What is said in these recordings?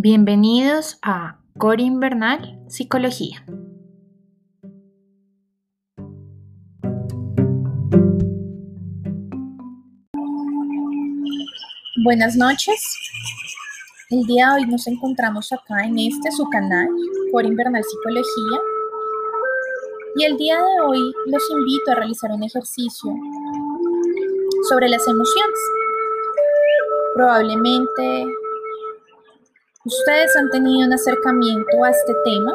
Bienvenidos a Core Invernal Psicología. Buenas noches. El día de hoy nos encontramos acá en este su canal, Core Invernal Psicología. Y el día de hoy los invito a realizar un ejercicio sobre las emociones. Probablemente Ustedes han tenido un acercamiento a este tema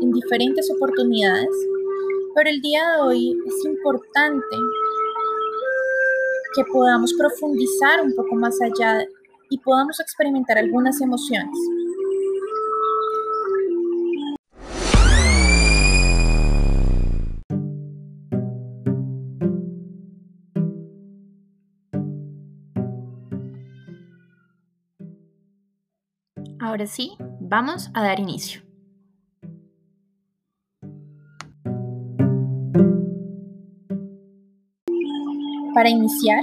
en diferentes oportunidades, pero el día de hoy es importante que podamos profundizar un poco más allá y podamos experimentar algunas emociones. Ahora sí, vamos a dar inicio. Para iniciar,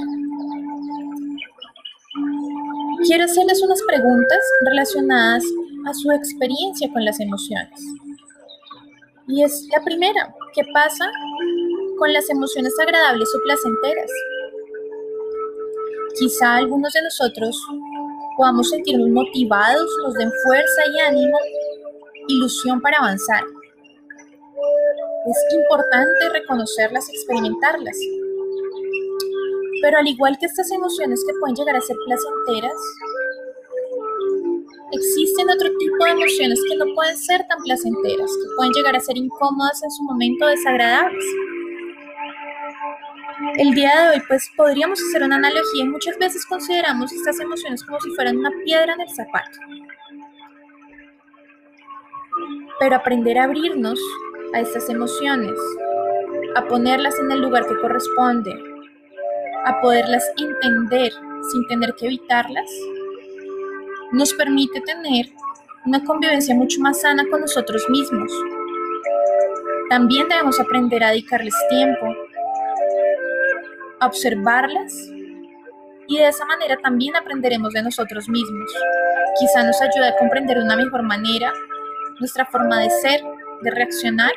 quiero hacerles unas preguntas relacionadas a su experiencia con las emociones. Y es la primera, ¿qué pasa con las emociones agradables o placenteras? Quizá algunos de nosotros podamos sentirnos motivados, nos den fuerza y ánimo, ilusión para avanzar. Es importante reconocerlas experimentarlas. Pero al igual que estas emociones que pueden llegar a ser placenteras, existen otro tipo de emociones que no pueden ser tan placenteras, que pueden llegar a ser incómodas en su momento, desagradables. El día de hoy, pues podríamos hacer una analogía y muchas veces consideramos estas emociones como si fueran una piedra en el zapato. Pero aprender a abrirnos a estas emociones, a ponerlas en el lugar que corresponde, a poderlas entender sin tener que evitarlas, nos permite tener una convivencia mucho más sana con nosotros mismos. También debemos aprender a dedicarles tiempo, observarlas y de esa manera también aprenderemos de nosotros mismos. Quizá nos ayude a comprender de una mejor manera nuestra forma de ser, de reaccionar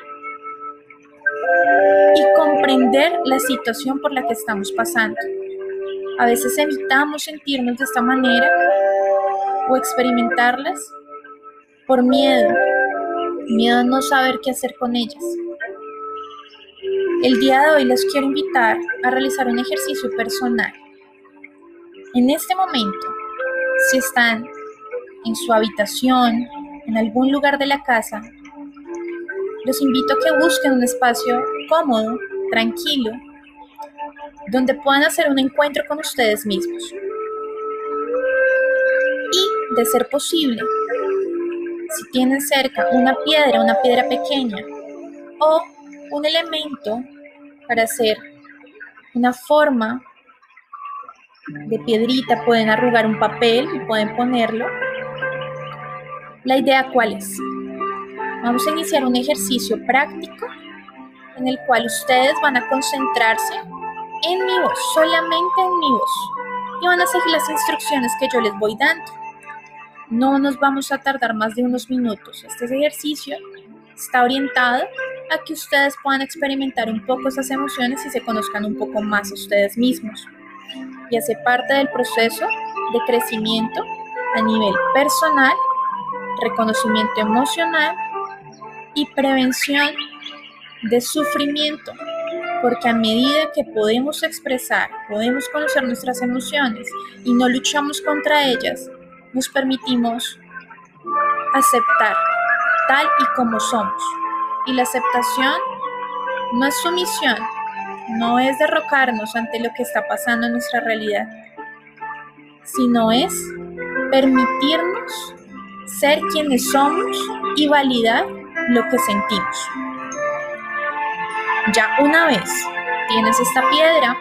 y comprender la situación por la que estamos pasando. A veces evitamos sentirnos de esta manera o experimentarlas por miedo, miedo a no saber qué hacer con ellas. El día de hoy les quiero invitar a realizar un ejercicio personal. En este momento, si están en su habitación, en algún lugar de la casa, los invito a que busquen un espacio cómodo, tranquilo, donde puedan hacer un encuentro con ustedes mismos. Y, de ser posible, si tienen cerca una piedra, una piedra pequeña, o un elemento para hacer una forma de piedrita, pueden arrugar un papel y pueden ponerlo. La idea cuál es? Vamos a iniciar un ejercicio práctico en el cual ustedes van a concentrarse en mi voz, solamente en mi voz, y van a seguir las instrucciones que yo les voy dando. No nos vamos a tardar más de unos minutos. Este ejercicio está orientado a que ustedes puedan experimentar un poco esas emociones y se conozcan un poco más ustedes mismos. Y hace parte del proceso de crecimiento a nivel personal, reconocimiento emocional y prevención de sufrimiento. Porque a medida que podemos expresar, podemos conocer nuestras emociones y no luchamos contra ellas, nos permitimos aceptar tal y como somos. Y la aceptación no es sumisión, no es derrocarnos ante lo que está pasando en nuestra realidad, sino es permitirnos ser quienes somos y validar lo que sentimos. Ya una vez tienes esta piedra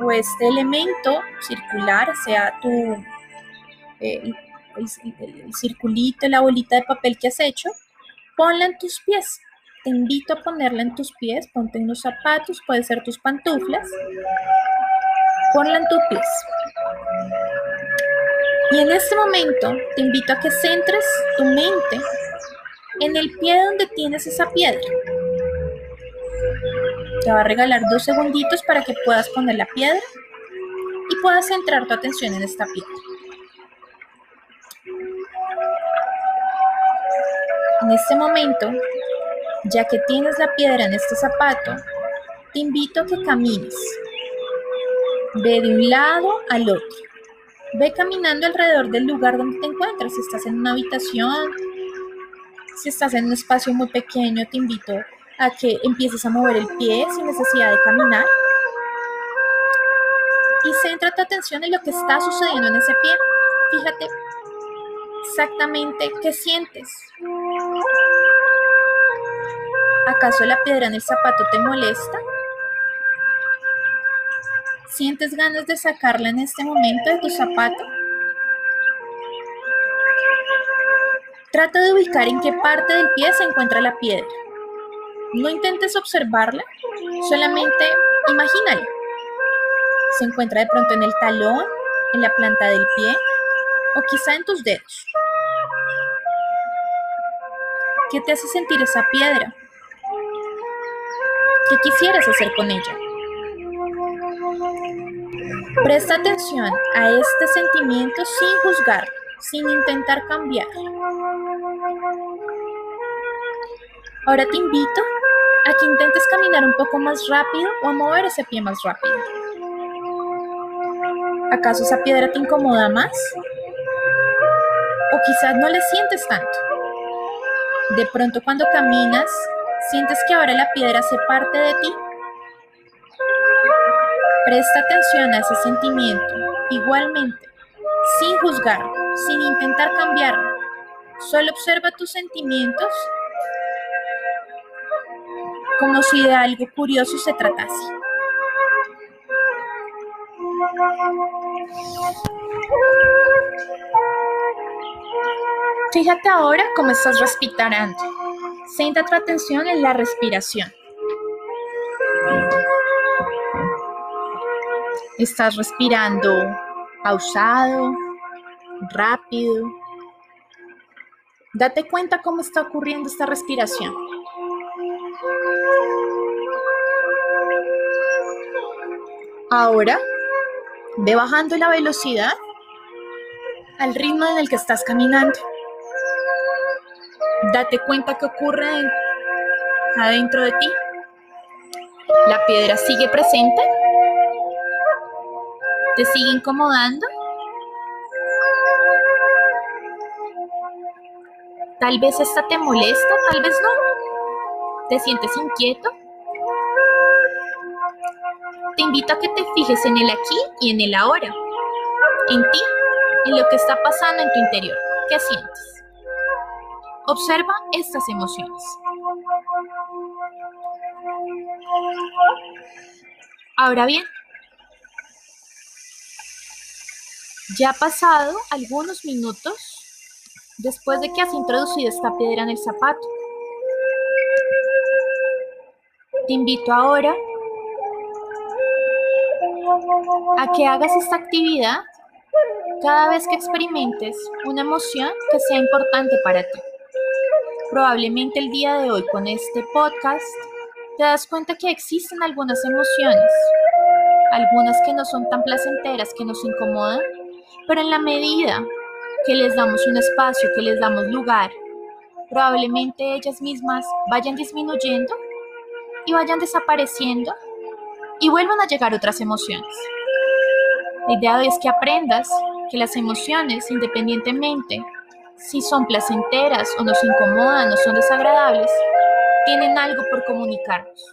o este elemento circular, sea tu eh, circulito, la bolita de papel que has hecho, ponla en tus pies. Te invito a ponerla en tus pies, ponte unos zapatos, puede ser tus pantuflas. Ponla en tus pies. Y en este momento te invito a que centres tu mente en el pie donde tienes esa piedra. Te va a regalar dos segunditos para que puedas poner la piedra y puedas centrar tu atención en esta piedra. En este momento, ya que tienes la piedra en este zapato, te invito a que camines. Ve de un lado al otro. Ve caminando alrededor del lugar donde te encuentras. Si estás en una habitación, si estás en un espacio muy pequeño, te invito a que empieces a mover el pie sin necesidad de caminar. Y centra tu atención en lo que está sucediendo en ese pie. Fíjate exactamente qué sientes. ¿Acaso la piedra en el zapato te molesta? ¿Sientes ganas de sacarla en este momento de tu zapato? Trata de ubicar en qué parte del pie se encuentra la piedra. No intentes observarla, solamente imagínala. Se encuentra de pronto en el talón, en la planta del pie o quizá en tus dedos. ¿Qué te hace sentir esa piedra? ¿Qué quisieras hacer con ella? Presta atención a este sentimiento sin juzgar, sin intentar cambiar. Ahora te invito a que intentes caminar un poco más rápido o a mover ese pie más rápido. ¿Acaso esa piedra te incomoda más? O quizás no le sientes tanto. De pronto cuando caminas ¿Sientes que ahora la piedra hace parte de ti? Presta atención a ese sentimiento, igualmente, sin juzgar, sin intentar cambiarlo. Solo observa tus sentimientos como si de algo curioso se tratase. Fíjate ahora cómo estás respirando. Centra tu atención en la respiración. Estás respirando pausado, rápido. Date cuenta cómo está ocurriendo esta respiración. Ahora, ve bajando la velocidad al ritmo en el que estás caminando. Date cuenta que ocurre adentro de ti. La piedra sigue presente. Te sigue incomodando. Tal vez esta te molesta, tal vez no. ¿Te sientes inquieto? Te invito a que te fijes en el aquí y en el ahora. En ti, en lo que está pasando en tu interior. ¿Qué sientes? Observa estas emociones. Ahora bien, ya ha pasado algunos minutos después de que has introducido esta piedra en el zapato. Te invito ahora a que hagas esta actividad cada vez que experimentes una emoción que sea importante para ti. Probablemente el día de hoy con este podcast te das cuenta que existen algunas emociones, algunas que no son tan placenteras, que nos incomodan, pero en la medida que les damos un espacio, que les damos lugar, probablemente ellas mismas vayan disminuyendo y vayan desapareciendo y vuelvan a llegar otras emociones. La idea es que aprendas que las emociones, independientemente si son placenteras o nos incomodan o son desagradables, tienen algo por comunicarnos.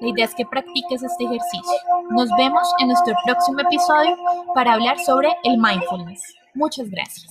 La idea es que practiques este ejercicio. Nos vemos en nuestro próximo episodio para hablar sobre el mindfulness. Muchas gracias.